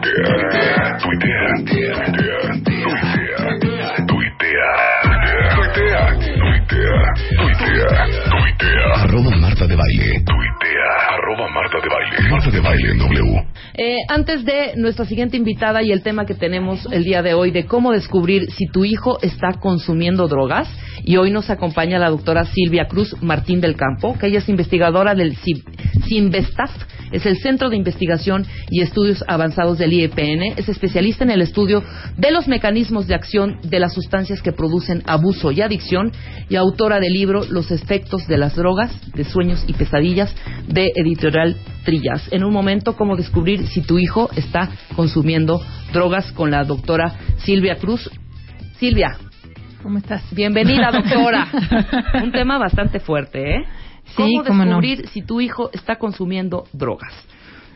Tuitea, tuitea, tuitea, tuitea, tuitea, tuitea, tuitea, tuitea. Arroba Marta de Baile. Tuitea, arroba Marta de Baile. Marta de Baile en W. Eh, antes de nuestra siguiente invitada y el tema que tenemos el día de hoy de cómo descubrir si tu hijo está consumiendo drogas, y hoy nos acompaña la doctora Silvia Cruz Martín del Campo, que ella es investigadora del CINVESTAF, es el Centro de Investigación y Estudios Avanzados del IEPN, es especialista en el estudio de los mecanismos de acción de las sustancias que producen abuso y adicción y autora del libro Los efectos de las drogas, de sueños y pesadillas de editorial Trillas. En un momento, cómo descubrir si tu hijo está consumiendo drogas con la doctora Silvia Cruz. Silvia, ¿Cómo estás? bienvenida doctora. un tema bastante fuerte, ¿eh? Sí, ¿Cómo cómo no. descubrir si tu hijo está consumiendo drogas?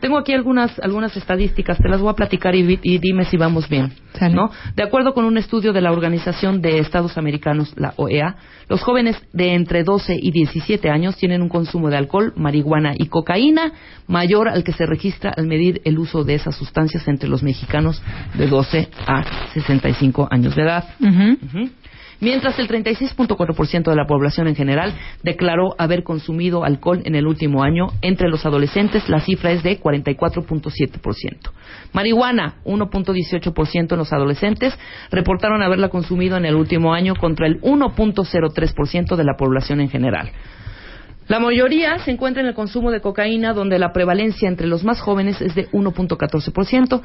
Tengo aquí algunas algunas estadísticas, te las voy a platicar y, y dime si vamos bien. Sale. ¿no? De acuerdo con un estudio de la Organización de Estados Americanos, la OEA, los jóvenes de entre 12 y 17 años tienen un consumo de alcohol, marihuana y cocaína mayor al que se registra al medir el uso de esas sustancias entre los mexicanos de 12 a 65 años de edad. Ujú. Ujú. Mientras el 36.4% de la población en general declaró haber consumido alcohol en el último año, entre los adolescentes la cifra es de 44.7%. Marihuana, 1.18% en los adolescentes reportaron haberla consumido en el último año contra el 1.03% de la población en general. La mayoría se encuentra en el consumo de cocaína, donde la prevalencia entre los más jóvenes es de 1.14%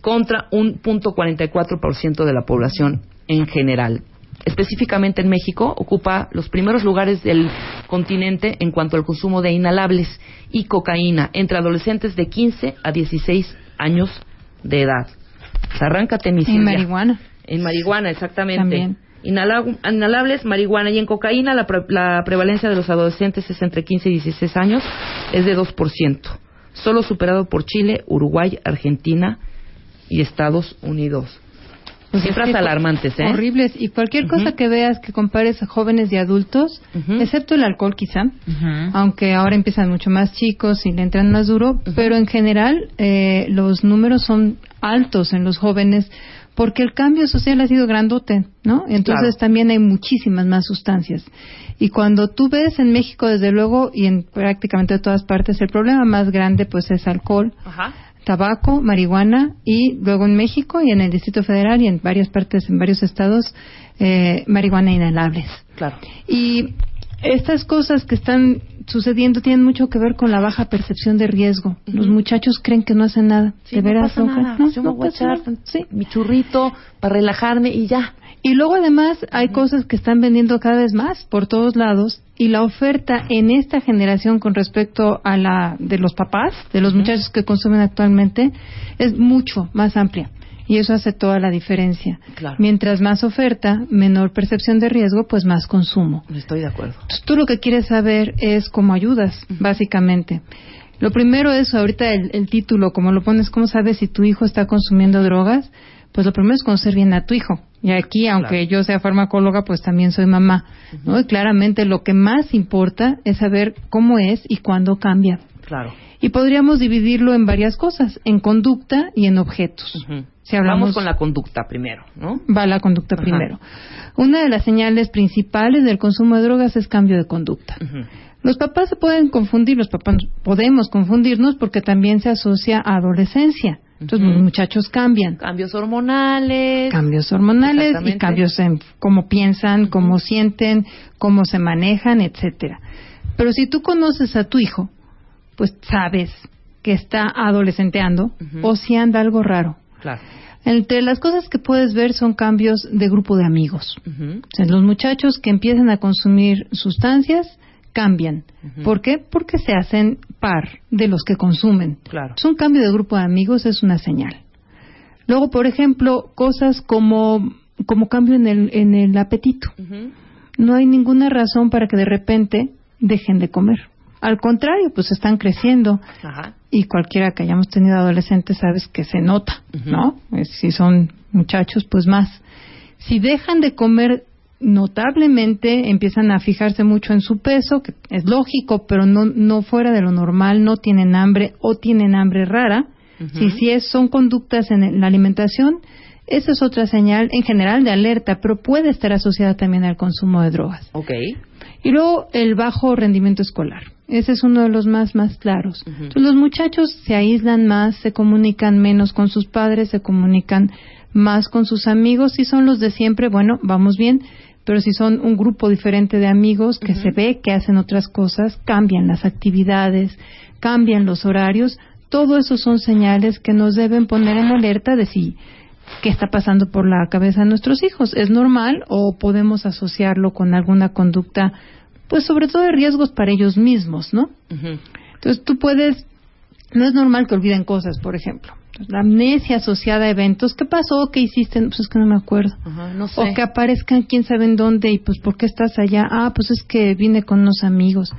contra un 0.44% de la población en general. Específicamente en México, ocupa los primeros lugares del continente en cuanto al consumo de inhalables y cocaína entre adolescentes de 15 a 16 años de edad. Arráncate, mi En marihuana. En marihuana, exactamente. También. Inhala- Inhalables, marihuana y en cocaína la, pre- la prevalencia de los adolescentes es entre 15 y 16 años, es de 2%, solo superado por Chile, Uruguay, Argentina y Estados Unidos. Pues Cifras alarmantes, ¿eh? Horribles. Y cualquier cosa que veas que compares a jóvenes y adultos, excepto el alcohol quizá, aunque ahora empiezan mucho más chicos y le entran más duro, pero en general eh, los números son altos en los jóvenes porque el cambio social ha sido grandote, ¿no? Entonces Claro. también hay muchísimas más sustancias. Y cuando tú ves en México, desde luego, y en prácticamente todas partes, el problema más grande pues es alcohol, Ajá. Tabaco, marihuana y luego en México y en el Distrito Federal y en varias partes, en varios estados, eh, marihuana inhalables. Claro. Y estas cosas que están sucediendo tienen mucho que ver con la baja percepción de riesgo. Los muchachos creen que no hacen nada. Sí, ¿De no veras? pasa Oja? nada. No, Yo no me voy a pasa echar nada. Mi churrito para relajarme y ya. Y luego además hay cosas que están vendiendo cada vez más por todos lados y la oferta en esta generación con respecto a la de los papás, de los muchachos que consumen actualmente, es mucho más amplia. Y eso hace toda la diferencia. Claro. Mientras más oferta, menor percepción de riesgo, pues más consumo. Estoy de acuerdo. Entonces, tú lo que quieres saber es cómo ayudas, básicamente. Lo primero es, ahorita el, el título, como lo pones, ¿cómo sabes si tu hijo está consumiendo drogas? Pues lo primero es conocer bien a tu hijo. Y aquí, aunque yo sea farmacóloga, pues también soy mamá. ¿no? Y claramente lo que más importa es saber cómo es y cuándo cambia. Claro. Y podríamos dividirlo en varias cosas, en conducta y en objetos. Si hablamos Vamos con la conducta primero, ¿no? va la conducta Ajá. primero. Una de las señales principales del consumo de drogas es cambio de conducta. Los papás se pueden confundir, los papás podemos confundirnos porque también se asocia a adolescencia. Entonces los muchachos cambian. Cambios hormonales. Cambios hormonales y cambios en cómo piensan, cómo sienten, cómo se manejan, etcétera. Pero si tú conoces a tu hijo, pues sabes que está adolescenteando o si anda algo raro. Claro. Entre las cosas que puedes ver son cambios de grupo de amigos. O sea, los muchachos que empiezan a consumir sustancias cambian. ¿Por qué? Porque se hacen par de los que consumen. Claro. Entonces, un cambio de grupo de amigos es una señal. Luego, por ejemplo, cosas como, como cambio en el, en el apetito. No hay ninguna razón para que de repente dejen de comer. Al contrario, pues están creciendo Ajá. y cualquiera que hayamos tenido adolescentes sabes que se nota. ¿no? Eh, Si son muchachos, pues más. Si dejan de comer notablemente, empiezan a fijarse mucho en su peso, que es lógico, pero no, no fuera de lo normal, no tienen hambre o tienen hambre rara, Si, si es, son conductas en la alimentación, esa es otra señal en general de alerta, pero puede estar asociada también al consumo de drogas. Y luego el bajo rendimiento escolar. Ese es uno de los más, más claros. Entonces, los muchachos se aíslan más, se comunican menos con sus padres, se comunican más con sus amigos. Si son los de siempre, bueno, vamos bien. Pero si son un grupo diferente de amigos que se ve que hacen otras cosas, cambian las actividades, cambian los horarios, todo eso son señales que nos deben poner en alerta de si qué está pasando por la cabeza de nuestros hijos. ¿Es normal o podemos asociarlo con alguna conducta, pues sobre todo de riesgos para ellos mismos, ¿no? Entonces tú puedes, no es normal que olviden cosas, por ejemplo. La amnesia asociada a eventos, ¿qué pasó? ¿Qué hiciste? Pues es que no me acuerdo. no sé. O que aparezcan quién sabe en dónde y pues ¿por qué estás allá? Ah, pues es que vine con unos amigos.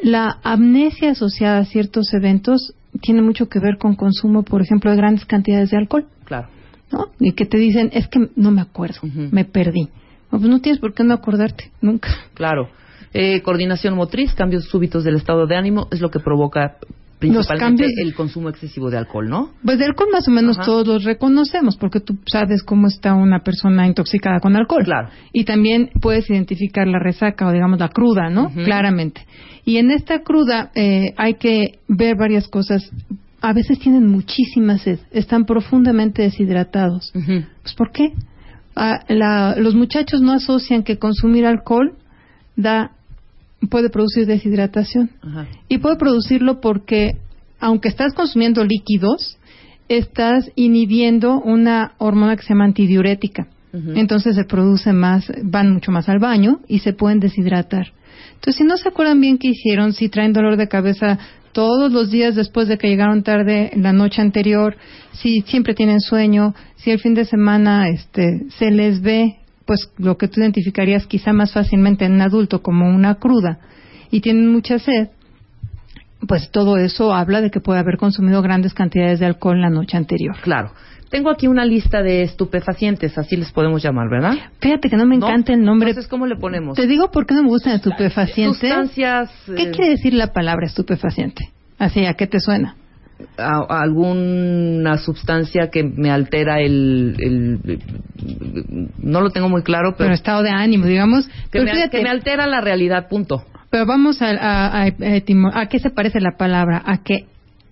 La amnesia asociada a ciertos eventos tiene mucho que ver con consumo, por ejemplo, de grandes cantidades de alcohol. Claro. ¿no? Y que te dicen, es que no me acuerdo, me perdí. No, pues no tienes por qué no acordarte, nunca. Claro. Eh, coordinación motriz, cambios súbitos del estado de ánimo, es lo que provoca principalmente cambios- el consumo excesivo de alcohol, ¿no? Pues de alcohol más o menos Ajá. todos los reconocemos, porque tú sabes cómo está una persona intoxicada con alcohol. Claro. Y también puedes identificar la resaca o digamos la cruda, ¿no? Claramente. Y en esta cruda eh, hay que ver varias cosas. A veces tienen muchísima sed, están profundamente deshidratados. Pues ¿por qué? Ah, la- los muchachos no asocian que consumir alcohol da puede producir deshidratación. Ajá. Y puede producirlo porque, aunque estás consumiendo líquidos, estás inhibiendo una hormona que se llama antidiurética. Entonces se produce más, van mucho más al baño y se pueden deshidratar. Entonces, si no se acuerdan bien qué hicieron, si traen dolor de cabeza todos los días después de que llegaron tarde la noche anterior, si siempre tienen sueño, si el fin de semana este, se les ve, pues lo que tú identificarías quizá más fácilmente en un adulto como una cruda y tienen mucha sed, pues todo eso habla de que puede haber consumido grandes cantidades de alcohol la noche anterior. Claro. Tengo aquí una lista de estupefacientes, así les podemos llamar, ¿verdad? Fíjate que no me ¿No? encanta el nombre. Entonces, ¿cómo le ponemos? Te digo por qué no me gustan estupefacientes. Sustancias... ¿Qué eh, quiere decir la palabra estupefaciente? Así, ¿a qué te suena? A- a alguna sustancia que me altera el, el- no lo tengo muy claro Pero pero estado de ánimo, digamos. que, me, fíjate, que me altera la realidad punto pero vamos a, a, a, etimo- ¿a qué se parece la palabra? ¿A qué?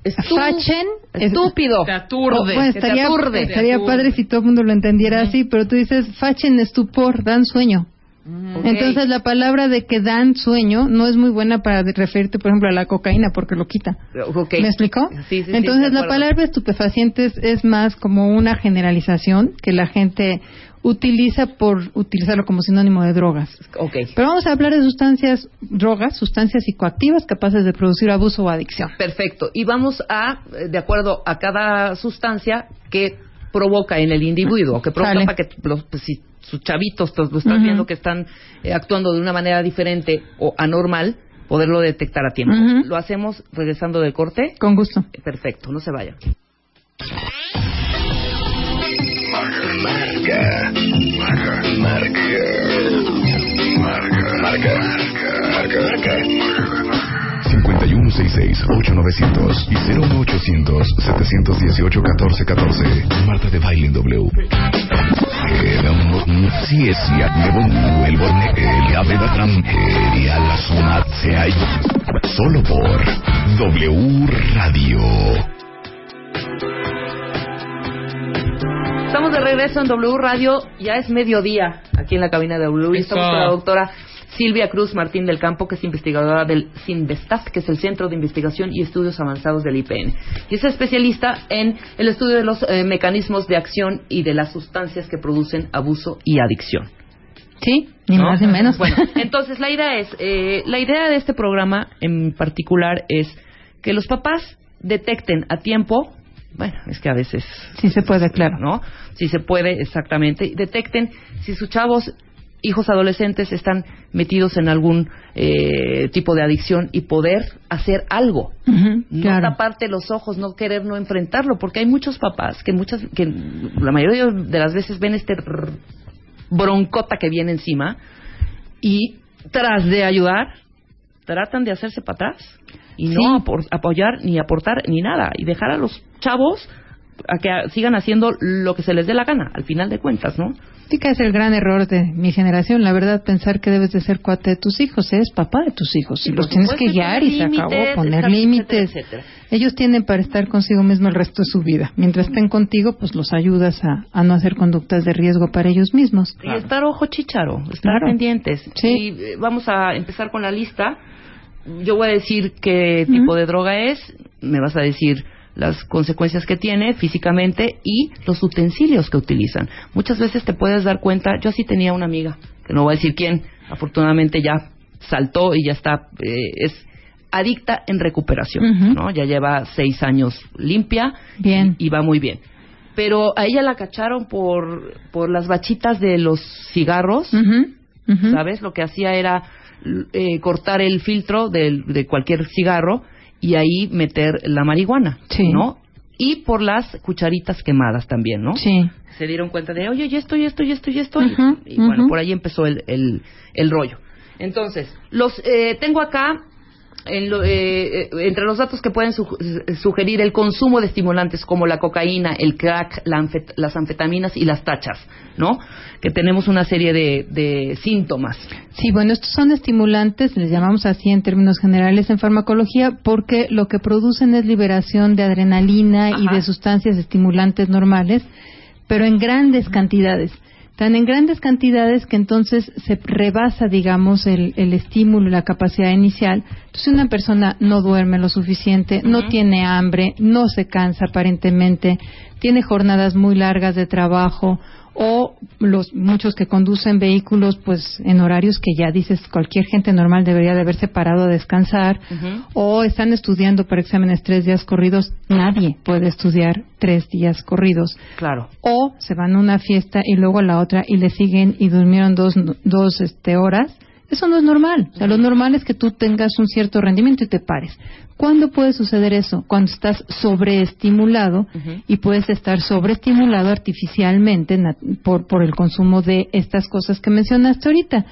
Estú- Fachen es- estúpido Te aturde. Bueno, que te estaría, aturde. estaría Te aturde. padre si todo el mundo lo entendiera así, pero tú dices fachen estupor, dan sueño. Entonces la palabra de que dan sueño no es muy buena para referirte, por ejemplo, a la cocaína porque lo quita. ¿Me explicó? Sí, sí, Entonces la palabra estupefacientes es más como una generalización que la gente utiliza por utilizarlo como sinónimo de drogas. Ok. Pero vamos a hablar de sustancias, drogas, sustancias psicoactivas capaces de producir abuso o adicción. Perfecto. Y vamos a, eh, de acuerdo a cada sustancia que provoca en el individuo, que provoca Sale. para que los, pues, si sus chavitos lo están Ujú. viendo que están eh, actuando de una manera diferente o anormal, poderlo detectar a tiempo. Lo hacemos regresando del corte. Con gusto. Eh, Perfecto, no se vayan. Marca. Marca. Marca. Marca. Marca. Marca. Marca. 5166-8900 y 01800-718-1414. Marta de Baile en W. Era un morn- si es ya nuevo el borne el ya beba tram y a la zona se hay solo por W Radio. Estamos de regreso en W Radio, ya es mediodía aquí en la cabina de W y estamos con la doctora Silvia Cruz Martín del Campo, que es investigadora del CINVESTAF, que es el Centro de Investigación y Estudios Avanzados del IPN. Y es especialista en el estudio de los eh, mecanismos de acción y de las sustancias que producen abuso y adicción. ¿Sí? Ni ¿no? más ni menos. Bueno, entonces la idea es, eh, la idea de este programa en particular es que los papás detecten a tiempo, bueno, es que a veces sí se puede, claro. ¿no? Si se puede, exactamente. Detecten si sus chavos, hijos adolescentes, están metidos en algún eh, tipo de adicción y poder hacer algo. Ujú, No claro. taparte los ojos, no querer no enfrentarlo, porque hay muchos papás que muchas, que la mayoría de las veces ven este broncota que viene encima y tras de ayudar tratan de hacerse para atrás y no apoyar ni aportar ni nada y dejar a los chavos a que sigan haciendo lo que se les dé la gana, al final de cuentas, ¿no? Sí que es el gran error de mi generación, la verdad, pensar que debes de ser cuate de tus hijos, eres papá de tus hijos y los tienes que guiar y se acabó, poner límites. Ellos tienen para estar consigo mismo el resto de su vida. Mientras estén contigo, pues los ayudas a, no hacer conductas de riesgo para ellos mismos. Y estar ojo chicharo, estar pendientes. Sí. Y eh, vamos a empezar con la lista. Yo voy a decir qué tipo de droga es, me vas a decir las consecuencias que tiene físicamente y los utensilios que utilizan. Muchas veces te puedes dar cuenta, yo sí tenía una amiga, que no voy a decir quién, afortunadamente ya saltó y ya está, eh, es adicta en recuperación, ¿no? Ya lleva seis años limpia bien. Y, va muy bien. Pero a ella la cacharon por, por las bachitas de los cigarros, ¿sabes? Lo que hacía era eh, cortar el filtro de cualquier cigarro y ahí meter la marihuana, ¿no? Y por las cucharitas quemadas también, ¿no? Sí. Se dieron cuenta de, oye, ya estoy, ya estoy, ya estoy, ya estoy. y, bueno, por ahí empezó el, el, el rollo. Entonces, los eh, tengo acá eh, entre los datos que pueden sugerir el consumo de estimulantes como la cocaína, el crack, las anfetaminas y las tachas, ¿no? Que tenemos una serie de, síntomas. Sí, bueno, estos son estimulantes, les llamamos así en términos generales en farmacología, porque lo que producen es liberación de adrenalina y de sustancias estimulantes normales, pero en grandes cantidades tan en grandes cantidades que entonces se rebasa, digamos, el, el estímulo la capacidad inicial. Entonces, una persona no duerme lo suficiente, no tiene hambre, no se cansa aparentemente, tiene jornadas muy largas de trabajo, o los muchos que conducen vehículos pues en horarios que ya dices cualquier gente normal debería de haberse parado a descansar o están estudiando para exámenes tres días corridos nadie puede estudiar tres días corridos. Claro. O se van a una fiesta y luego a la otra y le siguen y durmieron dos dos este horas eso no es normal. O sea, lo normal es que tú tengas un cierto rendimiento y te pares. ¿Cuándo puede suceder eso? Cuando estás sobreestimulado y puedes estar sobreestimulado artificialmente por, por el consumo de estas cosas que mencionaste ahorita,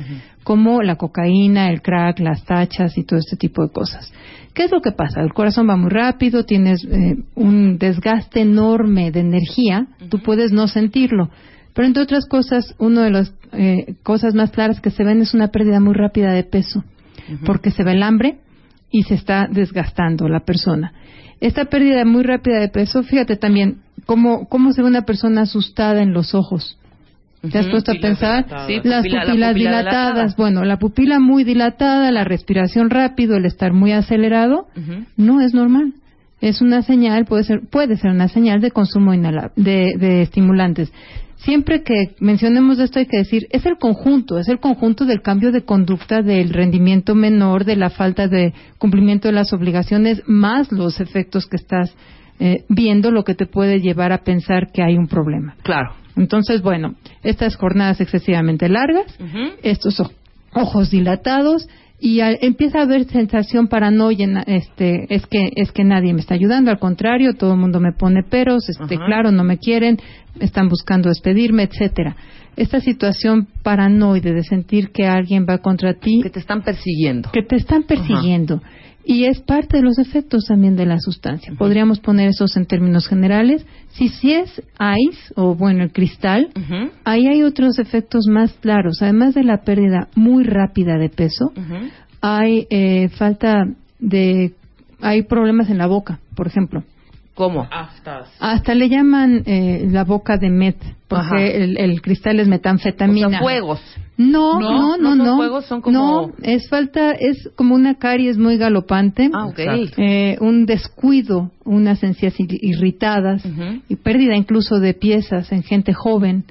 como la cocaína, el crack, las tachas y todo este tipo de cosas. ¿Qué es lo que pasa? El corazón va muy rápido, tienes eh, un desgaste enorme de energía, tú puedes no sentirlo pero entre otras cosas, una de las eh, cosas más claras que se ven es una pérdida muy rápida de peso, porque se ve el hambre y se está desgastando la persona. Esta pérdida muy rápida de peso, fíjate también cómo, cómo se ve una persona asustada en los ojos. ¿Te has puesto a pensar? las pupilas dilatadas. Bueno, la pupila muy dilatada, la respiración rápido, el estar muy acelerado, no es normal. Es una señal, puede ser, puede ser una señal de consumo de estimulantes siempre que mencionemos esto hay que decir, es el conjunto, es el conjunto del cambio de conducta, del rendimiento menor, de la falta de cumplimiento de las obligaciones, más los efectos que estás eh, viendo, lo que te puede llevar a pensar que hay un problema. Claro. Entonces, bueno, estas jornadas excesivamente largas, estos ojos dilatados, y empieza a haber sensación paranoia este es que es que nadie me está ayudando al contrario todo el mundo me pone peros este claro no me quieren están buscando despedirme etcétera. Esta situación paranoide de sentir que alguien va contra ti que te están persiguiendo. Que te están persiguiendo y es parte de los efectos también de la sustancia. Podríamos poner esos en términos generales. Si si es ice o bueno el cristal, ahí hay otros efectos más claros. Además de la pérdida muy rápida de peso, hay eh, falta de hay problemas en la boca, por ejemplo. ¿Cómo? Hasta, le llaman eh, la boca de met, porque el, cristal es metanfetamina. O sea, fuegos. No, no, no, no. no, Fuegos son como... no es falta, es como una caries muy galopante. Ah. Eh, un descuido, unas encías irritadas y pérdida incluso de piezas en gente joven.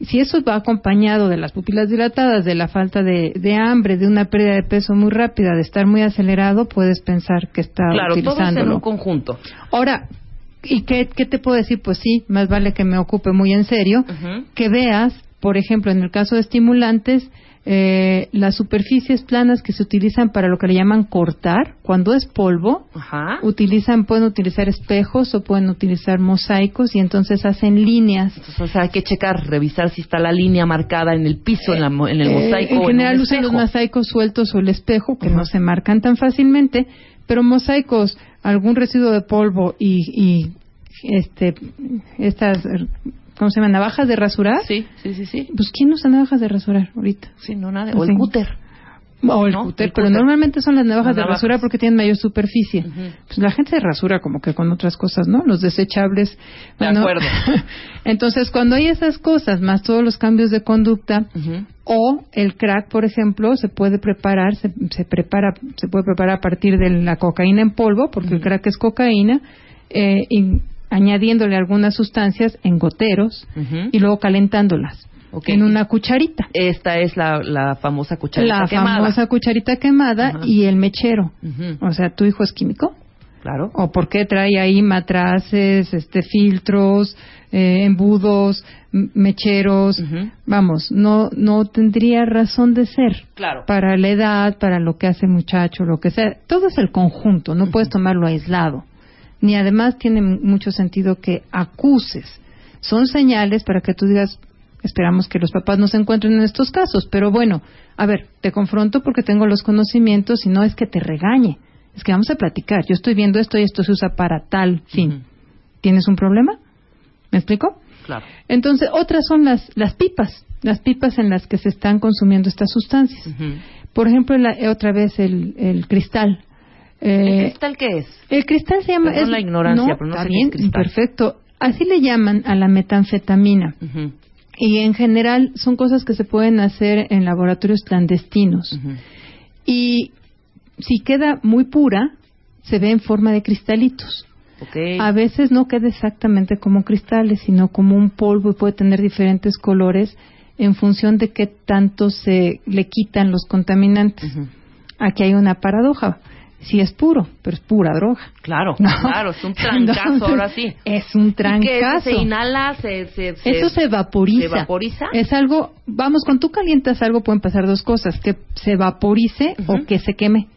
Si eso va acompañado de las pupilas dilatadas, de la falta de, de, hambre, de una pérdida de peso muy rápida, de estar muy acelerado, puedes pensar que está claro, utilizándolo. Claro, en un conjunto. Ahora, ¿Y qué, qué, te puedo decir? Pues sí, más vale que me ocupe muy en serio, que veas por ejemplo, en el caso de estimulantes, eh, las superficies planas que se utilizan para lo que le llaman cortar, cuando es polvo, Ajá. utilizan, pueden utilizar espejos o pueden utilizar mosaicos y entonces hacen líneas. Entonces, o sea, hay que checar, revisar si está la línea marcada en el piso, en, la mo- en el Eh, mosaico. en o general usan los mosaicos sueltos o el espejo, que Ajá. no se marcan tan fácilmente, pero mosaicos, algún residuo de polvo y, y este, estas, ¿cómo se llama? Navajas de rasurar. Sí, sí, sí, sí. Pues ¿quién usa navajas de rasurar ahorita? Sí, no nada. O Pues el sí. cúter. O el ¿No? cúter, El pero cúter. normalmente son las navajas Las de rasurar porque tienen mayor superficie. Pues la gente se rasura como que con otras cosas, ¿no? Los desechables. De acuerdo. Entonces, cuando hay esas cosas, más todos los cambios de conducta, o el crack, por ejemplo, se puede preparar, se, se prepara, se puede preparar a partir de la cocaína en polvo, porque el crack es cocaína, eh, y añadiéndole algunas sustancias en goteros y luego calentándolas En una cucharita. Esta es la, la famosa cucharita La quemada. famosa cucharita quemada Ajá. y el mechero. O sea, ¿tu hijo es químico? Claro. ¿O por qué trae ahí matraces, este, filtros, eh, embudos, mecheros? Vamos, no, no tendría razón de ser. Claro. Para la edad, para lo que hace el muchacho, lo que sea. Todo es el conjunto, no puedes tomarlo aislado. Ni además tiene mucho sentido que acuses. Son señales para que tú digas, esperamos que los papás no se encuentren en estos casos, pero bueno, a ver, te confronto porque tengo los conocimientos y no es que te regañe, es que vamos a platicar. Yo estoy viendo esto y esto se usa para tal fin. ¿Tienes un problema? ¿Me explico? Claro. Entonces, otras son las, las pipas, las pipas en las que se están consumiendo estas sustancias. Por ejemplo, la- eh, otra vez el, el cristal. ¿El Eh, cristal qué es? el cristal se llama... Perdón la ignorancia, pero no sé qué es bien, cristal. perfecto. Así le llaman a la metanfetamina. Ujú. Y en general son cosas que se pueden hacer en laboratorios clandestinos. Y si queda muy pura, se ve en forma de cristalitos. A veces no queda exactamente como cristales, sino como un polvo y puede tener diferentes colores en función de qué tanto se le quitan los contaminantes. Aquí hay una paradoja. Sí es puro, pero es pura droga. Claro, ¿no? claro, es un trancazo Entonces, ahora sí. Es un trancazo. ¿Se inhala? ¿Se, se, se- Eso se vaporiza. ¿Se vaporiza? Es algo, vamos, cuando tú calientas algo pueden pasar dos cosas, que se vaporice o que se queme.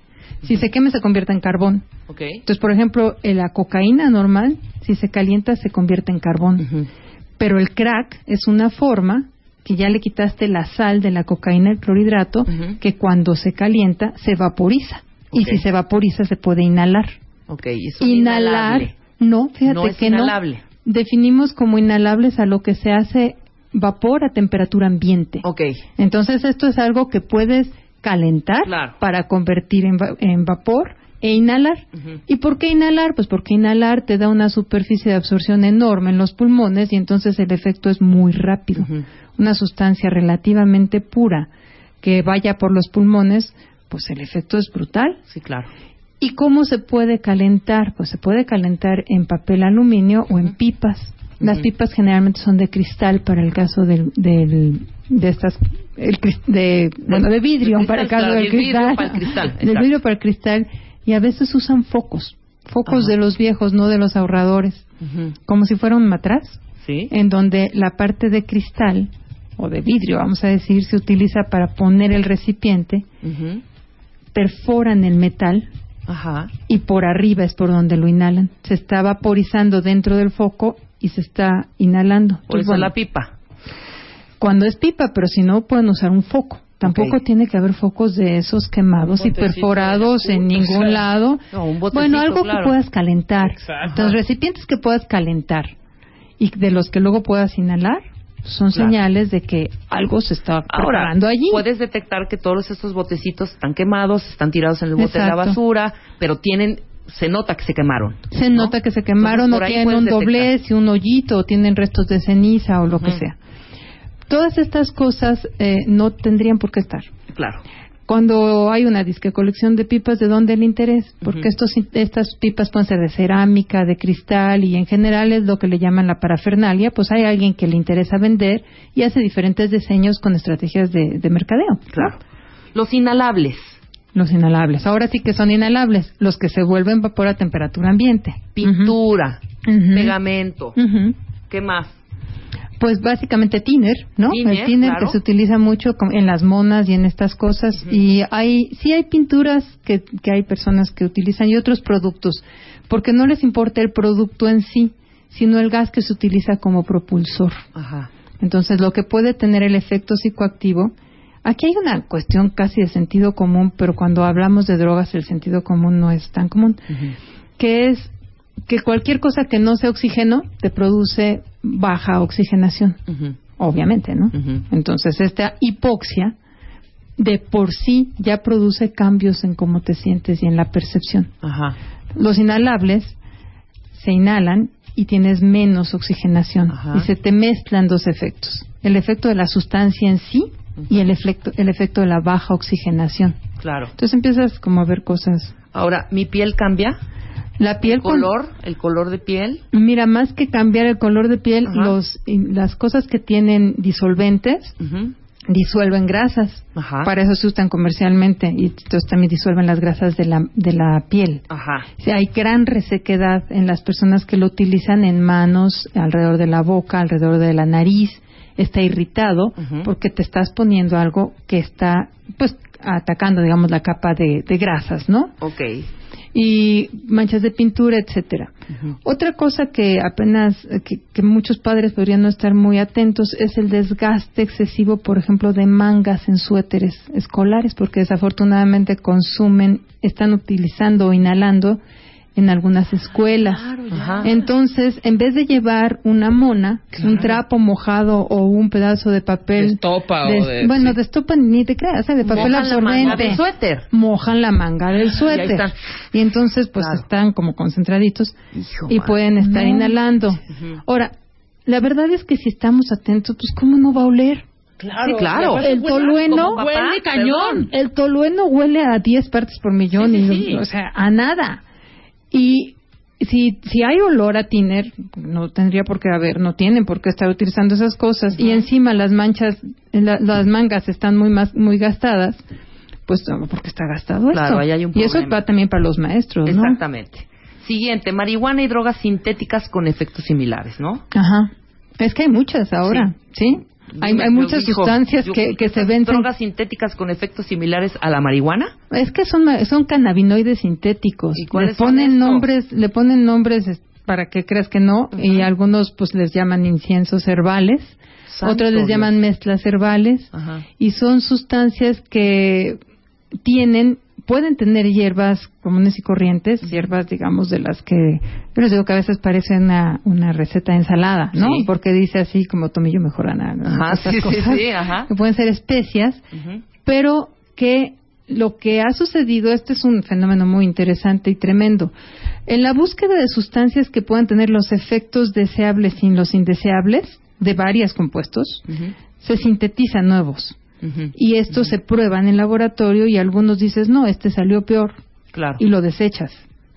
Si se queme se convierte en carbón. Ok. Entonces, por ejemplo, eh, la cocaína normal, si se calienta se convierte en carbón. Pero el crack es una forma que ya le quitaste la sal de la cocaína, el clorhidrato, que cuando se calienta se vaporiza. Y si se vaporiza se puede inhalar. Ok, Inhalar, inhalable. no, fíjate No es que inhalable. no. Definimos como inhalables a lo que se hace vapor a temperatura ambiente. Ok. Entonces esto es algo que puedes calentar Claro. para convertir en, va- en vapor e inhalar. ¿Y por qué inhalar? Pues porque inhalar te da una superficie de absorción enorme en los pulmones y entonces el efecto es muy rápido. Una sustancia relativamente pura que vaya por los pulmones, pues el efecto es brutal. Sí, claro. ¿Y cómo se puede calentar? Pues se puede calentar en papel aluminio o en pipas. Las pipas generalmente son de cristal para el caso del, del- de estas el de bueno de vidrio para el cristal, caso claro, del del vidrio cristal para el cristal, del exacto. vidrio para el cristal y a veces usan focos focos Ajá. de los viejos no de los ahorradores como si fuera un matraz Sí. en donde la parte de cristal o de vidrio vamos a decir se utiliza para poner el recipiente Ujú. Perforan el metal Ajá. y por arriba es por donde lo inhalan. Se está vaporizando dentro del foco y se está inhalando. Por Entonces, eso bueno, la pipa. Cuando es pipa, pero si no, pueden usar un foco. Tampoco tiene que haber focos de esos quemados y perforados en ningún o sea, lado. no, un botecito, bueno, algo claro. que puedas calentar. Exacto. Entonces, recipientes que puedas calentar y de los que luego puedas inhalar son Claro. señales de que algo se está Ahora, preparando allí. puedes detectar que todos estos botecitos están quemados, están tirados en el bote de la basura, pero tienen, se nota que se quemaron. Se ¿no? nota que se quemaron Entonces, o tienen un detectar. doblez y un hoyito o tienen restos de ceniza o lo que sea. Todas estas cosas eh, no tendrían por qué estar. Claro. Cuando hay una disque colección de pipas, ¿de dónde el interés? Porque estos, estas pipas pueden ser de cerámica, de cristal y en general es lo que le llaman la parafernalia. Pues hay alguien que le interesa vender y hace diferentes diseños con estrategias de, de mercadeo. Claro. Los inhalables. Los inhalables. Ahora sí que son inhalables. Los que se vuelven vapor a temperatura ambiente. Pintura. Pegamento. ¿Qué más? Pues básicamente tiner, ¿no? Tiner, el tiner claro. que se utiliza mucho en las monas y en estas cosas. Y hay, sí hay pinturas que, que hay personas que utilizan y otros productos, porque no les importa el producto en sí, sino el gas que se utiliza como propulsor. Ajá. Entonces, lo que puede tener el efecto psicoactivo, aquí hay una cuestión casi de sentido común, pero cuando hablamos de drogas el sentido común no es tan común, que es que cualquier cosa que no sea oxígeno te produce baja oxigenación, obviamente, ¿no? Entonces, esta hipoxia de por sí ya produce cambios en cómo te sientes y en la percepción. Ajá. Los inhalables se inhalan y tienes menos oxigenación Ajá. y se te mezclan dos efectos. El efecto de la sustancia en sí y el efecto, el efecto de la baja oxigenación. Claro. Entonces empiezas como a ver cosas. Ahora, ¿mi piel cambia? La piel ¿El con- color? ¿El color de piel? Mira, más que cambiar el color de piel, Ajá. los, las cosas que tienen disolventes disuelven grasas. Ajá. Para eso se usan comercialmente y entonces también disuelven las grasas de la, de la piel. Ajá. O sea, hay gran resequedad en las personas que lo utilizan en manos, alrededor de la boca, alrededor de la nariz. Está irritado porque te estás poniendo algo que está, pues, atacando, digamos, la capa de, de grasas, ¿no? Ok. Y manchas de pintura, etcétera. Otra cosa que apenas, que, que muchos padres podrían no estar muy atentos es el desgaste excesivo, por ejemplo, de mangas en suéteres escolares, porque desafortunadamente consumen, están utilizando o inhalando en algunas escuelas. Entonces, en vez de llevar una mona, un trapo mojado o un pedazo de papel. De estopa o de- de- Bueno, sí. de estopa ni te creas, o sea, de papel Mojan la manga absorbente. del suéter. Mojan la manga del Y ahí suéter. están. Y entonces, pues Claro. están como concentraditos Hijo, y man. pueden estar inhalando. Ahora, la verdad es que si estamos atentos, pues ¿cómo no va a oler? Sí, claro. El tolueno huele cañón. perdón. El tolueno huele a 10 partes por millón, Sí, sí, y, sí. o sea, a nada. Y si, si hay olor a tiner, no tendría por qué haber, no tienen por qué estar utilizando esas cosas. Y encima las manchas, la- las mangas están muy más, muy gastadas, pues porque está gastado Claro, esto. ahí hay un y eso va también para los maestros, ¿no? Exactamente. Siguiente, marihuana y drogas sintéticas con efectos similares, ¿no? Ajá. Es que hay muchas ahora, ¿sí? Hay, hay muchas sustancias yo- que, que se ¿estas vencen. drogas sintéticas con efectos similares a la marihuana? Es que son, son cannabinoides sintéticos. ¿Y cuáles le ponen nombres, le ponen nombres es- para que creas que no, y algunos pues les llaman inciensos herbales, Santo otros les Dios. llaman mezclas herbales, y son sustancias que tienen pueden tener hierbas comunes y corrientes, hierbas, digamos, de las que yo les digo que a veces parece una, una receta de ensalada, ¿no? Sí. Porque dice así como tomillo mejorana, ¿no? Ajá, sí, cosas sí, ajá. que pueden ser especias, pero que lo que ha sucedido, este es un fenómeno muy interesante y tremendo. En la búsqueda de sustancias que puedan tener los efectos deseables sin los indeseables de varios compuestos, se sintetizan nuevos. Y estos se prueban en laboratorio y algunos dices, no, este salió peor Claro. y lo desechas.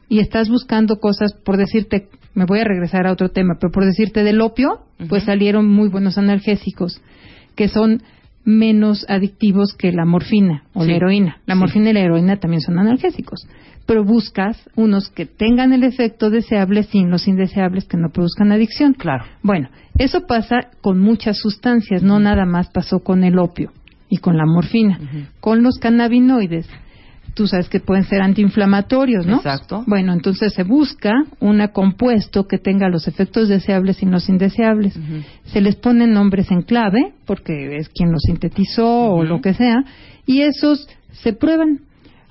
Y estás buscando cosas, por decirte, me voy a regresar a otro tema, pero por decirte del opio, pues salieron muy buenos analgésicos que son menos adictivos que la morfina o Sí. la heroína. La Sí. morfina y la heroína también son analgésicos, pero buscas unos que tengan el efecto deseable sin los indeseables que no produzcan adicción. Claro. Bueno, eso pasa con muchas sustancias, no nada más pasó con el opio y con la morfina. Con los cannabinoides, tú sabes que pueden ser antiinflamatorios, ¿no? Exacto. Bueno, entonces se busca un compuesto que tenga los efectos deseables y los indeseables. Se les ponen nombres en clave, porque es quien los sintetizó o lo que sea, y esos se prueban.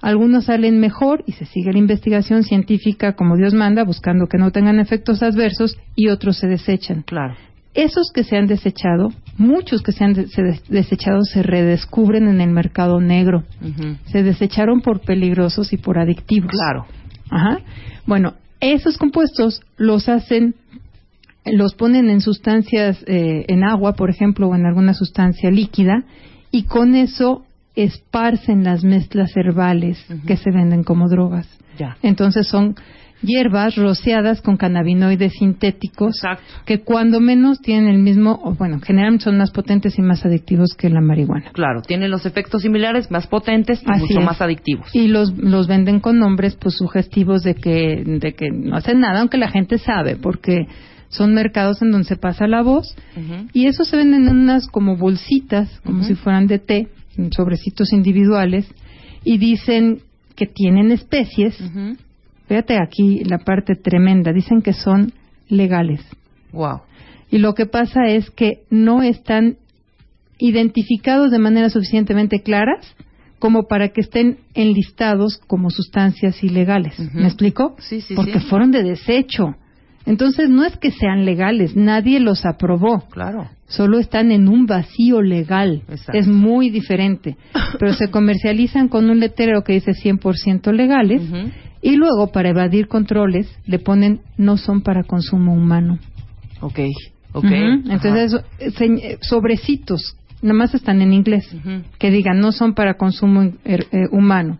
Algunos salen mejor y se sigue la investigación científica como Dios manda, buscando que no tengan efectos adversos, y otros se desechan. Claro. Esos que se han desechado, muchos que se han des- desechado se redescubren en el mercado negro. Se desecharon por peligrosos y por adictivos. Claro. Ajá. Bueno, esos compuestos los hacen, los ponen en sustancias, eh, en agua, por ejemplo, o en alguna sustancia líquida, y con eso esparcen las mezclas herbales que se venden como drogas. Ya. Entonces son hierbas rociadas con cannabinoides sintéticos Exacto. que cuando menos tienen el mismo, o bueno, generalmente son más potentes y más adictivos que la marihuana. Claro, tienen los efectos similares, más potentes y Así mucho es. más adictivos. Y los, los venden con nombres pues sugestivos de que, de que no hacen nada, aunque la gente sabe, porque son mercados en donde se pasa la voz y eso se venden en unas como bolsitas, como si fueran de té, en sobrecitos individuales, y dicen que tienen especies. Fíjate aquí la parte tremenda, dicen que son legales. Wow. Y lo que pasa es que no están identificados de manera suficientemente claras como para que estén enlistados como sustancias ilegales. ¿Me explico? Sí, sí, Porque sí. fueron de desecho. Entonces no es que sean legales, nadie los aprobó. Claro. Solo están en un vacío legal. Exacto. Es muy diferente. Pero se comercializan con un letrero que dice 100% legales Ujú. Y luego para evadir controles le ponen no son para consumo humano. Ok. Ok. Entonces, eh, sobrecitos, nada más están en inglés, que digan no son para consumo er- eh, humano,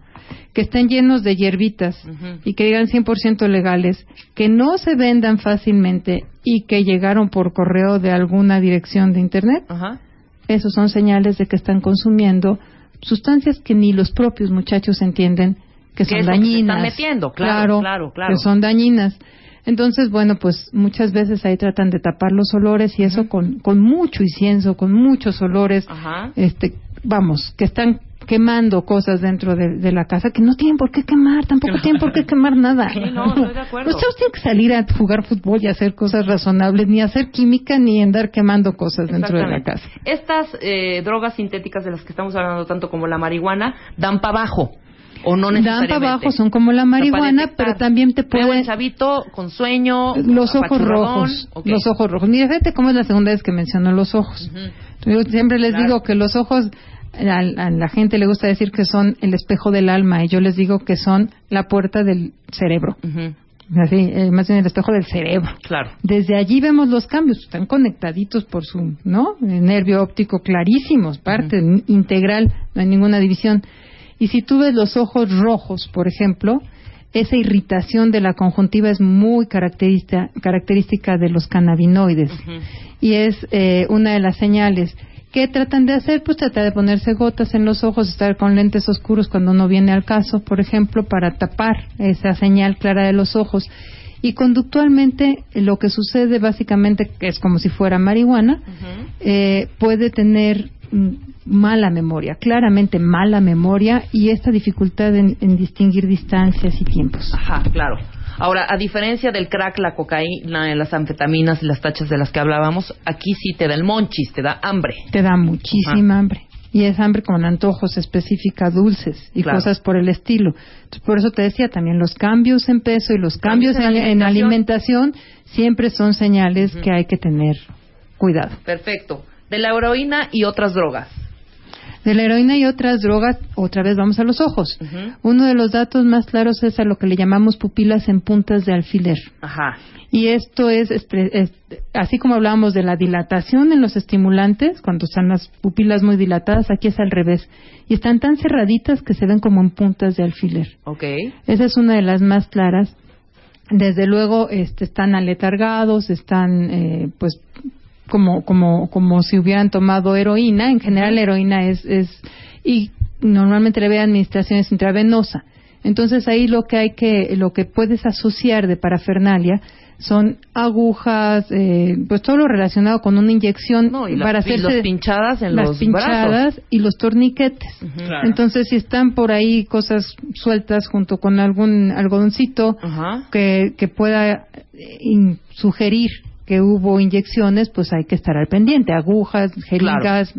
que estén llenos de hierbitas y que digan 100% legales, que no se vendan fácilmente y que llegaron por correo de alguna dirección de Internet, esos son señales de que están consumiendo sustancias que ni los propios muchachos entienden que son lo que se dañinas. están metiendo, claro, claro, claro. Que son dañinas. Entonces, bueno, pues muchas veces ahí tratan de tapar los olores y eso con, con mucho incienso, con muchos olores, Ajá. este, vamos, que están quemando cosas dentro de, de la casa que no tienen por qué quemar, tampoco tienen por qué quemar nada. Sí, no, estoy de acuerdo. Ustedes tienen que salir a jugar fútbol y hacer cosas razonables, ni hacer química, ni andar quemando cosas dentro de la casa. Estas eh, drogas sintéticas de las que estamos hablando tanto como la marihuana dan para abajo o no Dan necesariamente. para abajo, son como la marihuana, pero también te pueden... el chavito con sueño, Los ojos rojos, los ojos rojos. Mira, fíjate cómo es la segunda vez que menciono los ojos. Yo siempre les Claro. digo que los ojos, a, a la gente le gusta decir que son el espejo del alma y yo les digo que son la puerta del cerebro. Así, eh, más bien el espejo del cerebro. Claro. Desde allí vemos los cambios, están conectaditos por su, ¿no? Eh, Nervio óptico clarísimos, parte in- integral, no hay ninguna división. Y si tú ves los ojos rojos, por ejemplo, esa irritación de la conjuntiva es muy característica, característica de los cannabinoides y es eh, una de las señales. ¿Qué tratan de hacer? Pues tratar de ponerse gotas en los ojos, estar con lentes oscuros cuando no viene al caso, por ejemplo, para tapar esa señal clara de los ojos. Y conductualmente lo que sucede básicamente, que es como si fuera marihuana, eh, puede tener mm, mala memoria, claramente mala memoria y esta dificultad en, en distinguir distancias y tiempos. Ajá, claro. Ahora, a diferencia del crack, la cocaína, las anfetaminas y las tachas de las que hablábamos, aquí sí te da el monchis, te da hambre. Te da muchísima hambre. Y es hambre con antojos específicas, dulces y Claro. cosas por el estilo. Entonces, por eso te decía también, los cambios en peso y los cambios, Cambios en en, en alimentación. alimentación siempre son señales que hay que tener cuidado. Perfecto. De la heroína y otras drogas. De la heroína y otras drogas, otra vez vamos a los ojos. Uno de los datos más claros es a lo que le llamamos pupilas en puntas de alfiler. Ajá. Y esto es, es- así como hablábamos de la dilatación en los estimulantes, cuando están las pupilas muy dilatadas, aquí es al revés. Y están tan cerraditas que se ven como en puntas de alfiler. Ok. Esa es una de las más claras. Desde luego este, están aletargados, están eh, pues como, como, como si hubieran tomado heroína. En general la heroína es, es y normalmente le ve administraciones intravenosa. Entonces ahí lo que hay que, lo que puedes asociar de parafernalia son agujas, eh, pues todo lo relacionado con una inyección No, y las, para y hacerse los pinchadas en las los pinchadas brazos. y los torniquetes. Ujú. Entonces, si están por ahí cosas sueltas junto con algún algodoncito que, que pueda eh, in- sugerir que hubo inyecciones, pues hay que estar al pendiente. Agujas, jeringas,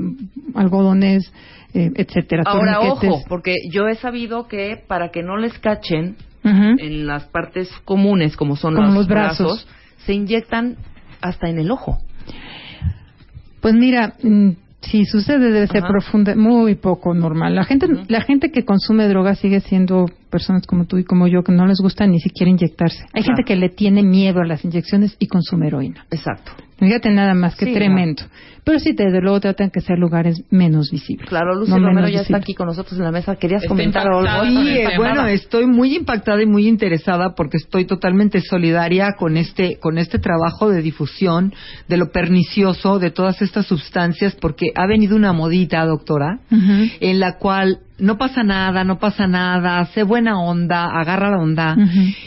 algodones, eh, etcétera. Ahora, ojo, porque yo he sabido que para que no les cachen en las partes comunes, como son Como los, los brazos. se inyectan hasta en el ojo. Pues mira, mm, si sucede debe ser Ajá. profunda, muy poco normal. La gente, la gente que consume drogas sigue siendo personas como tú y como yo que no les gusta ni siquiera inyectarse. Hay gente que le tiene miedo a las inyecciones y consume heroína. Exacto. Fíjate nada más que Sí, tremendo. Pero sí, desde luego tratan que sean lugares menos visibles. Claro, Lucy No Romero ya está aquí con nosotros en la mesa. ¿Querías comentar algo? Sí, eh, bueno, estoy muy impactada y muy interesada porque estoy totalmente solidaria con este con este trabajo de difusión de lo pernicioso de todas estas sustancias porque ha venido una modita, doctora, en la cual no pasa nada, no pasa nada, sé buena onda, agarra la onda.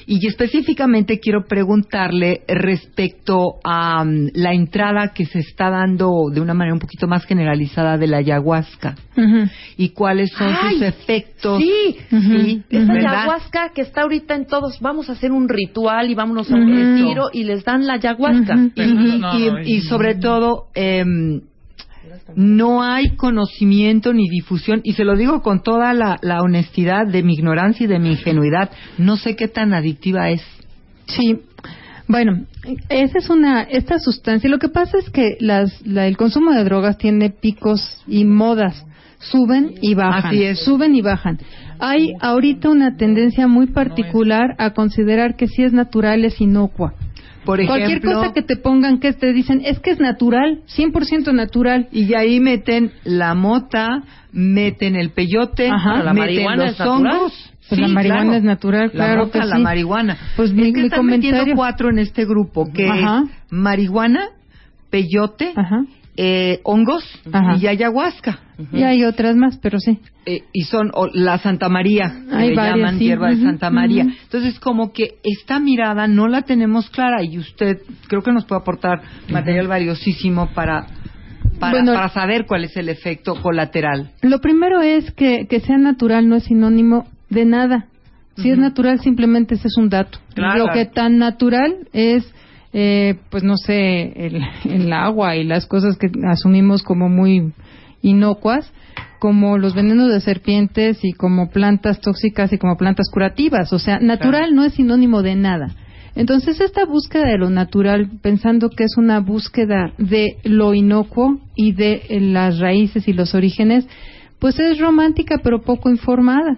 Y específicamente quiero preguntarle respecto a mm, la entrada que se está dando de una manera un poquito más generalizada de la ayahuasca y cuáles son ¡Ay! sus efectos. Sí, Ujú. Esa ¿verdad? ayahuasca que está ahorita en todos, vamos a hacer un ritual y vámonos a un retiro y les dan la ayahuasca. Y, y- no, y- no, y es- sobre todo, em, no hay conocimiento ni difusión, y se lo digo con toda la, la honestidad de mi ignorancia y de mi ingenuidad, no sé qué tan adictiva es. Sí. Bueno, esa es una esta sustancia. Lo que pasa es que las, la- el consumo de drogas tiene picos y modas. Suben y bajan. Así es. Suben y bajan. Hay ahorita una tendencia muy particular a considerar que si es natural es inocua. Por ejemplo, Cualquier cosa que te pongan que te dicen es que es natural, 100% natural. y ahí meten la mota, meten el peyote, Ajá. La meten marihuana los hongos. Pues la marihuana es natural, claro La mota, que la sí. marihuana. Pues es mi- que mi están metiendo cuatro en este grupo, que Ajá. es marihuana, peyote, Ajá. Eh, hongos Ajá. y ayahuasca. Y hay otras más, pero sí. Eh, y son o, la Santa María, que Hay le llaman sí. hierba de Santa María. Entonces, como que esta mirada no la tenemos clara y usted creo que nos puede aportar material valiosísimo para, para, Bueno, para saber cuál es el efecto colateral. Lo primero es que, que sea natural no es sinónimo de nada. Si es natural, simplemente ese es un dato. Claro. Lo que tan natural es, eh, pues no sé, el, el agua y las cosas que asumimos como muy inocuas, como los venenos de serpientes y como plantas tóxicas y como plantas curativas. O sea, natural no es sinónimo de nada. Entonces, esta búsqueda de lo natural, pensando que es una búsqueda de lo inocuo y de eh, las raíces y los orígenes, pues es romántica pero poco informada,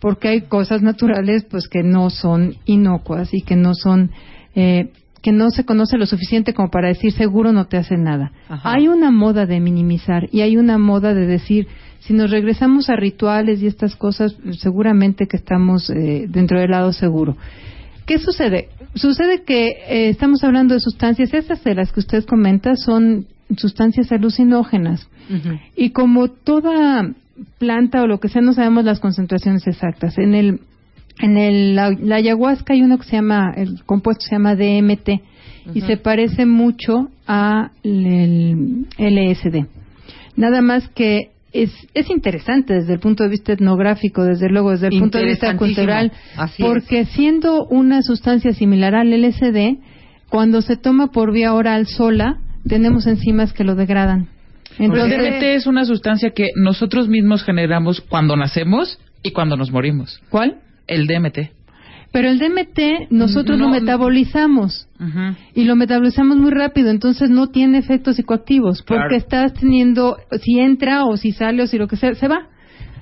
porque hay cosas naturales pues que no son inocuas y que no son eh, que no se conoce lo suficiente como para decir seguro no te hace nada. Ajá. Hay una moda de minimizar y hay una moda de decir si nos regresamos a rituales y estas cosas seguramente que estamos eh, dentro del lado seguro. ¿Qué sucede? Sucede que eh, estamos hablando de sustancias, esas de las que usted comenta son sustancias alucinógenas. Y como toda planta o lo que sea, no sabemos las concentraciones exactas. En el en el, la, la ayahuasca hay uno que se llama, el compuesto se llama DMT y se parece mucho a el LSD. Nada más que es, es interesante desde el punto de vista etnográfico, desde luego desde el punto de vista cultural, Así porque siendo una sustancia similar al LSD, cuando se toma por vía oral sola, tenemos enzimas que lo degradan. El Entonces, DMT es una sustancia que nosotros mismos generamos cuando nacemos y cuando nos morimos. ¿cuál? El DMT. Pero el DMT nosotros No, lo metabolizamos. Y lo metabolizamos muy rápido, entonces no tiene efectos psicoactivos, porque Claro. estás teniendo, si entra o si sale o si lo que sea, se va.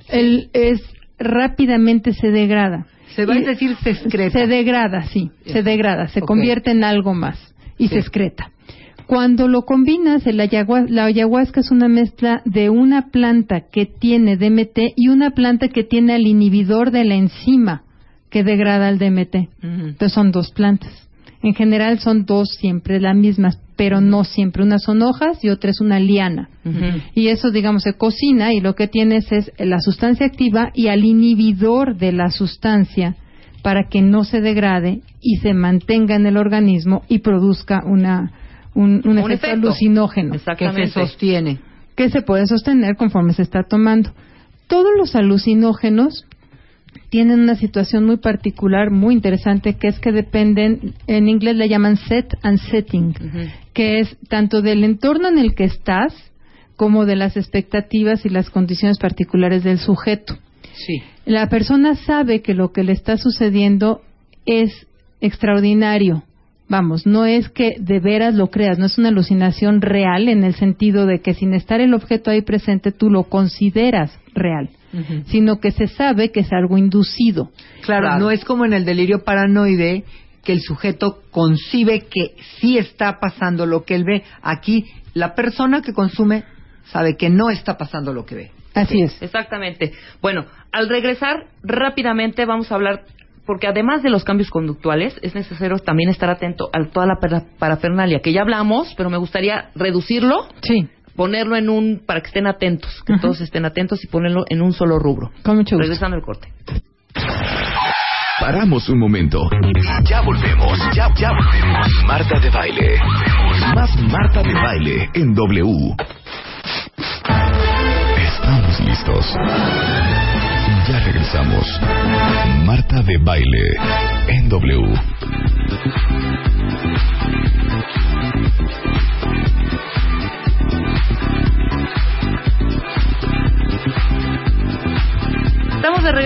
El, es rápidamente se degrada. Se va a decir se excreta. Se degrada, sí, se degrada, se convierte en algo más y Sí. se excreta. Cuando lo combinas, el ayahua- la ayahuasca es una mezcla de una planta que tiene DMT y una planta que tiene al inhibidor de la enzima que degrada el DMT. Entonces son dos plantas. En general son dos siempre las mismas, pero no siempre. Una son hojas y otra es una liana. Y eso, digamos, se cocina y lo que tienes es la sustancia activa y al inhibidor de la sustancia para que no se degrade y se mantenga en el organismo y produzca una, un, un efecto, efecto. alucinógeno que se sostiene. que se puede sostener conforme se está tomando. Todos los alucinógenos tienen una situación muy particular, muy interesante, que es que dependen, en inglés le llaman set and setting, que es tanto del entorno en el que estás como de las expectativas y las condiciones particulares del sujeto. Sí. La persona sabe que lo que le está sucediendo es extraordinario, Vamos, no es que de veras lo creas, no es una alucinación real en el sentido de que sin estar el objeto ahí presente tú lo consideras real, sino que se sabe que es algo inducido. Claro, Claro. no es como en el delirio paranoide que el sujeto concibe que sí está pasando lo que él ve. Aquí la persona que consume sabe que no está pasando lo que ve. Así es. Exactamente. Bueno, al regresar rápidamente vamos a hablar, porque además de los cambios conductuales, es necesario también estar atento a toda la para- parafernalia, que ya hablamos, pero me gustaría reducirlo, Sí, ponerlo en un, para que estén atentos, que Ajá. todos estén atentos y ponerlo en un solo rubro. con mucho gusto. Regresando al corte. Paramos un momento. Ya volvemos, ya, ya volvemos. Marta de baile. Más Marta de baile en W. Estamos listos. Ya regresamos. Marta de baile en W.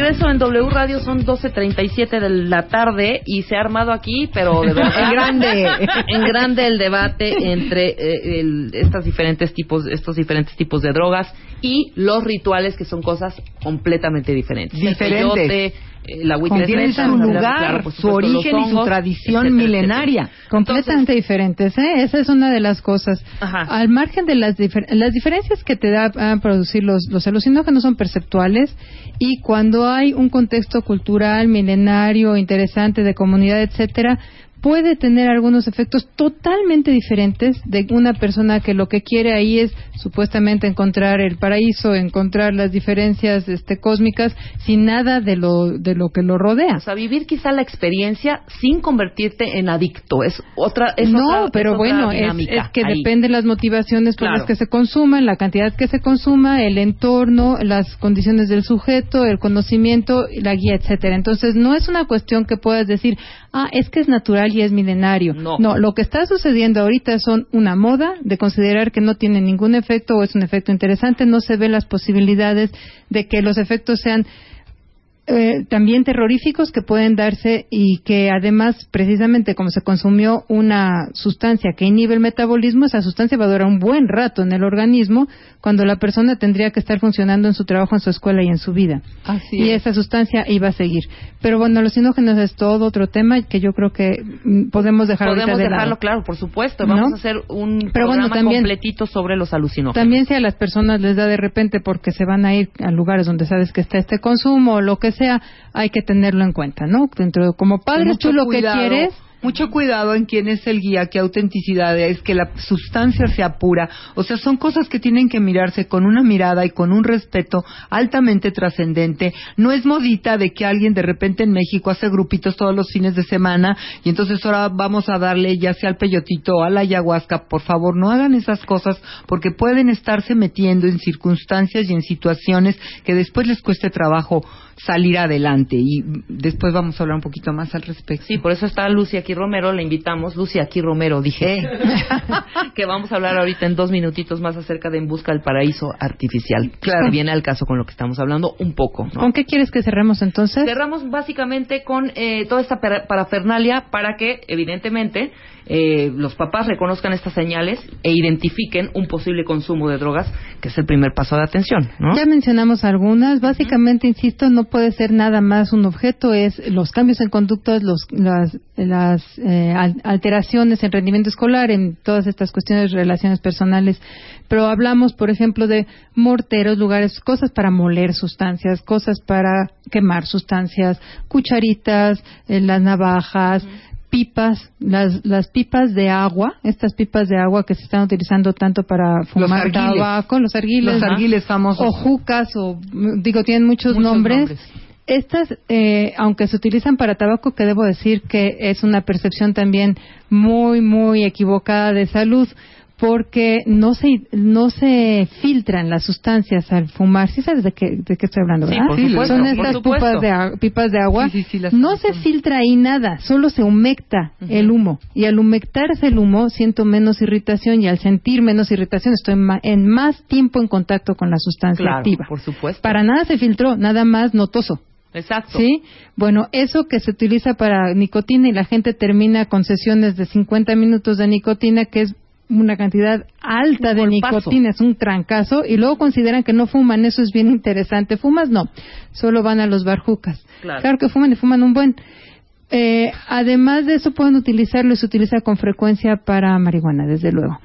regreso en W Radio, son 12.37 de la tarde y se ha armado aquí, pero de verdad. En grande. en grande el debate entre eh, el- estas diferentes tipos, estos diferentes tipos de drogas y los rituales que son cosas completamente diferentes. El Diferentes. Eh, la mesa, su lugar, su supuesto, origen y su tradición etcétera, milenaria. etcétera. Completamente diferentes, ¿eh? Esa es una de las cosas. Ajá. Al margen de las, difer- las diferencias que te da a producir los, los alucinógenos son perceptuales y cuando hay un contexto cultural, milenario, interesante, de comunidad, etcétera, puede tener algunos efectos totalmente diferentes de una persona que lo que quiere ahí es supuestamente encontrar el paraíso, encontrar las diferencias este, cósmicas sin nada de lo, de lo que lo rodea. O sea, vivir quizá la experiencia sin convertirte en adicto. Es otra. Es no, otra- pero es otra bueno, es, que ahí. depende las motivaciones por Claro. las que se consuman, la cantidad que se consuma, el entorno, las condiciones del sujeto, el conocimiento, la guía, etcétera. Entonces, no es una cuestión que puedas decir, ah, es que es natural y es milenario. No. lo que está sucediendo ahorita son una moda de considerar que no tiene ningún efecto o es un efecto interesante, no se ven las posibilidades de que los efectos sean eh, también terroríficos que pueden darse y que además precisamente como se consumió una sustancia que inhibe el metabolismo, esa sustancia va a durar un buen rato en el organismo cuando la persona tendría que estar funcionando en su trabajo, en su escuela y en su vida. Así y es. esa sustancia iba a seguir. Pero bueno, los sinógenos es todo otro tema que yo creo que mm, podemos dejar Podemos de dejarlo lado. claro, por supuesto. Vamos ¿No? a hacer un Pero bueno, programa también- completito sobre los alucinógenos. También si a las personas les da de repente porque se van a ir a lugares donde sabes que está este consumo o lo que sea, hay que tenerlo en cuenta, ¿no? Dentro como padres Mucho tú lo cuidado, que quieres Mucho cuidado en quién es el guía, qué autenticidad es, que la sustancia sea pura. O sea, son cosas que tienen que mirarse con una mirada y con un respeto altamente trascendente. No es modita de que alguien de repente en México hace grupitos todos los fines de semana y entonces ahora vamos a darle ya sea al peyotito o a la ayahuasca. Por favor, no hagan esas cosas porque pueden estarse metiendo en circunstancias y en situaciones que después les cueste trabajo salir adelante. Y después vamos a hablar un poquito más al respecto. Sí, por eso está Lucy aquí Romero, le invitamos. Lucy aquí Romero, dije. que vamos a hablar ahorita en dos minutitos más acerca de En Busca del Paraíso Artificial. Claro. Que viene al caso con lo que estamos hablando un poco. ¿no? ¿Con qué quieres que cerremos entonces? Cerramos básicamente con eh, toda esta para- parafernalia para que, evidentemente, eh, los papás reconozcan estas señales e identifiquen un posible consumo de drogas, que es el primer paso de atención, ¿no? Ya mencionamos algunas. Básicamente, insisto, no puede ser nada más un objeto. Es los cambios en conductas, los, las, las eh, al- alteraciones en rendimiento escolar, en todas estas cuestiones de relaciones personales. Pero hablamos, por ejemplo, de morteros, lugares, cosas para moler sustancias, cosas para quemar sustancias, cucharitas, eh, las navajas. Pipas, las, las pipas de agua, estas pipas de agua que se están utilizando tanto para fumar tabaco, los arguiles, Los ¿no? arguiles famosos. o jucas, o digo, tienen muchos, Muchos nombres. nombres. Estas, eh, aunque se utilizan para tabaco, que debo decir que es una percepción también muy, muy equivocada de salud, porque no se, no se filtran las sustancias al fumar. ¿Sí sabes de qué, de qué estoy hablando, Sí, verdad? por supuesto, Son estas pipas de, pipas de agua. Sí, sí, no se filtra ahí nada, solo se humecta el humo. Y al humectarse el humo, siento menos irritación y al sentir menos irritación estoy ma- en más tiempo en contacto con la sustancia Claro, activa. por supuesto. Para nada se filtró, nada más notoso. Exacto. ¿Sí? Bueno, eso que se utiliza para nicotina y la gente termina con sesiones de 50 minutos de nicotina, que es una cantidad alta Un de golpazo. nicotina, es un trancazo, y luego consideran que no fuman, eso es bien interesante. ¿Fumas? No, solo van a los barjucas. Claro. que fuman y fuman un buen. Eh, además de eso pueden utilizarlo y se utiliza con frecuencia para marihuana, desde luego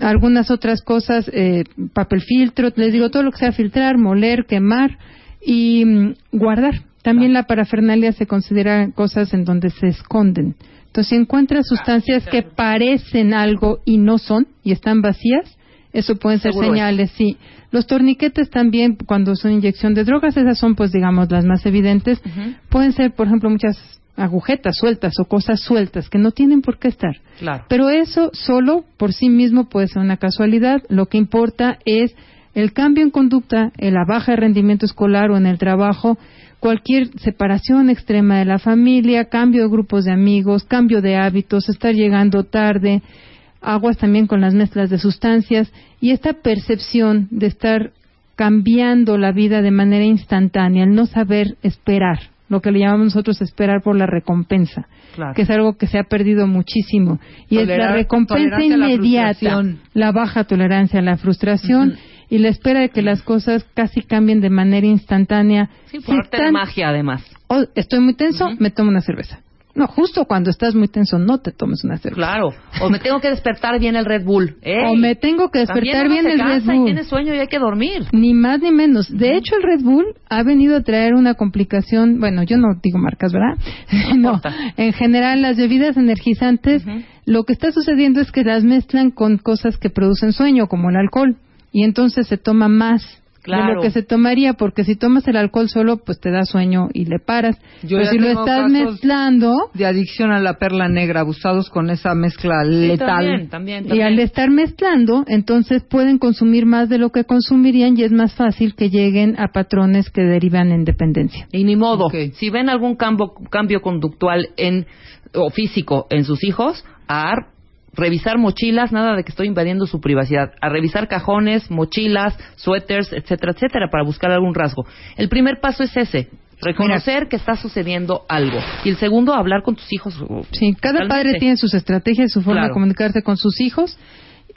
algunas otras cosas, eh, papel filtro, les digo todo lo que sea filtrar, moler, quemar y mm, guardar. También la parafernalia se considera cosas en donde se esconden. Entonces, si encuentras sustancias que parecen algo y no son y están vacías, eso pueden ser Seguro es. señales, sí. Los torniquetes también, cuando son inyección de drogas, esas son, pues, digamos, las más evidentes. Pueden ser, por ejemplo, muchas agujetas sueltas o cosas sueltas que no tienen por qué estar. Claro. Pero eso solo por sí mismo puede ser una casualidad. Lo que importa es el cambio en conducta, en la baja de rendimiento escolar o en el trabajo, cualquier separación extrema de la familia, cambio de grupos de amigos, cambio de hábitos, estar llegando tarde, aguas también con las mezclas de sustancias y esta percepción de estar cambiando la vida de manera instantánea, el no saber esperar, lo que le llamamos nosotros esperar por la recompensa Claro. que es algo que se ha perdido muchísimo. Y es la recompensa la inmediata, la baja tolerancia a la frustración y la espera de que las cosas casi cambien de manera instantánea. Sí, Si por de magia, además. oh, estoy muy tenso, me tomo una cerveza. No, justo cuando estás muy tenso, no te tomes una cerveza. Claro. O me tengo que despertar bien el Red Bull. ¡Ey! O me tengo que despertar bien el Red cansa y Bull. tiene sueño y hay que dormir. Ni más ni menos. De hecho, el Red Bull ha venido a traer una complicación. Bueno, yo no digo marcas, ¿verdad? no. En general, las bebidas energizantes, lo que está sucediendo es que las mezclan con cosas que producen sueño, como el alcohol. Y entonces se toma más de lo que se tomaría, porque si tomas el alcohol solo, pues te da sueño y le paras. Yo Pero si lo estás mezclando, de adicción a la perla negra, abusados con esa mezcla Sí, letal. también, también, y al estar mezclando, entonces pueden consumir más de lo que consumirían y es más fácil que lleguen a patrones que derivan en dependencia. Y ni modo, si ven algún cambio, cambio conductual en, o físico en sus hijos, a revisar mochilas, nada de que estoy invadiendo su privacidad, a revisar cajones, mochilas, suéteres, etcétera, etcétera, para buscar algún rasgo. El primer paso es ese, reconocer que está sucediendo algo. Y el segundo, hablar con tus hijos. Sí, cada Totalmente. padre tiene sus estrategias, su forma Claro. de comunicarse con sus hijos.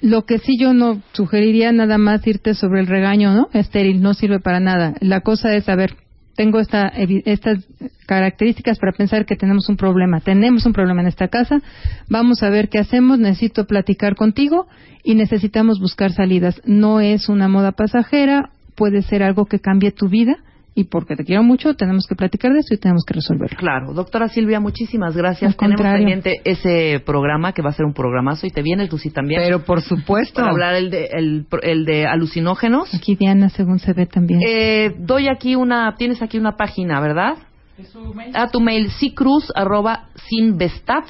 Lo que sí yo no sugeriría nada más irte sobre el regaño, ¿no? Estéril, no sirve para nada. La cosa es, a ver, tengo esta, estas características para pensar que tenemos un problema. Tenemos un problema en esta casa. Vamos a ver qué hacemos. Necesito platicar contigo y necesitamos buscar salidas. No es una moda pasajera, puede ser algo que cambie tu vida y porque te quiero mucho tenemos que platicar de eso y tenemos que resolverlo. Claro, doctora Silvia, muchísimas gracias. Al Tenemos contrario. pendiente ese programa que va a ser un programazo y te vienes, Lucy, también. Pero por supuesto. para hablar el de, el, el de alucinógenos. Aquí Diana, según se ve también. Eh, doy aquí una, tienes aquí una página, ¿verdad? A tu mail, cruz arroba sinvestat,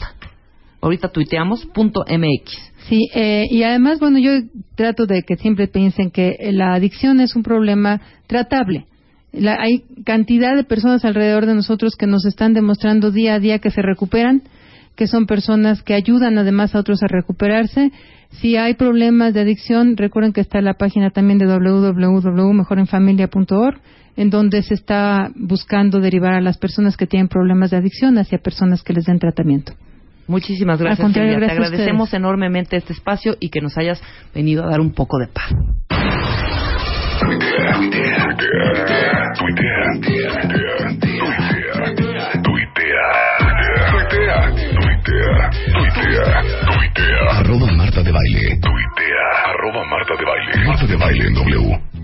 ahorita tuiteamos, punto mx. Sí, eh, y además, bueno, yo trato de que siempre piensen que la adicción es un problema tratable. La- hay cantidad de personas alrededor de nosotros que nos están demostrando día a día que se recuperan, que son personas que ayudan además a otros a recuperarse. Si hay problemas de adicción, recuerden que está la página también de www.mejorenfamilia.org, en donde se está buscando derivar a las personas que tienen problemas de adicción hacia personas que les den tratamiento. Muchísimas gracias, Silvia. Te gracias a agradecemos enormemente este espacio y que nos hayas venido a dar un poco de paz. Tuitea, tuitea, tuitea, tuitea, tuitea, tuitea, tuitea, tuitea, tuitea, tuitea. Arroba Marta de Baile. Tuitea. Arroba Marta de Baile. Marta de Baile en W.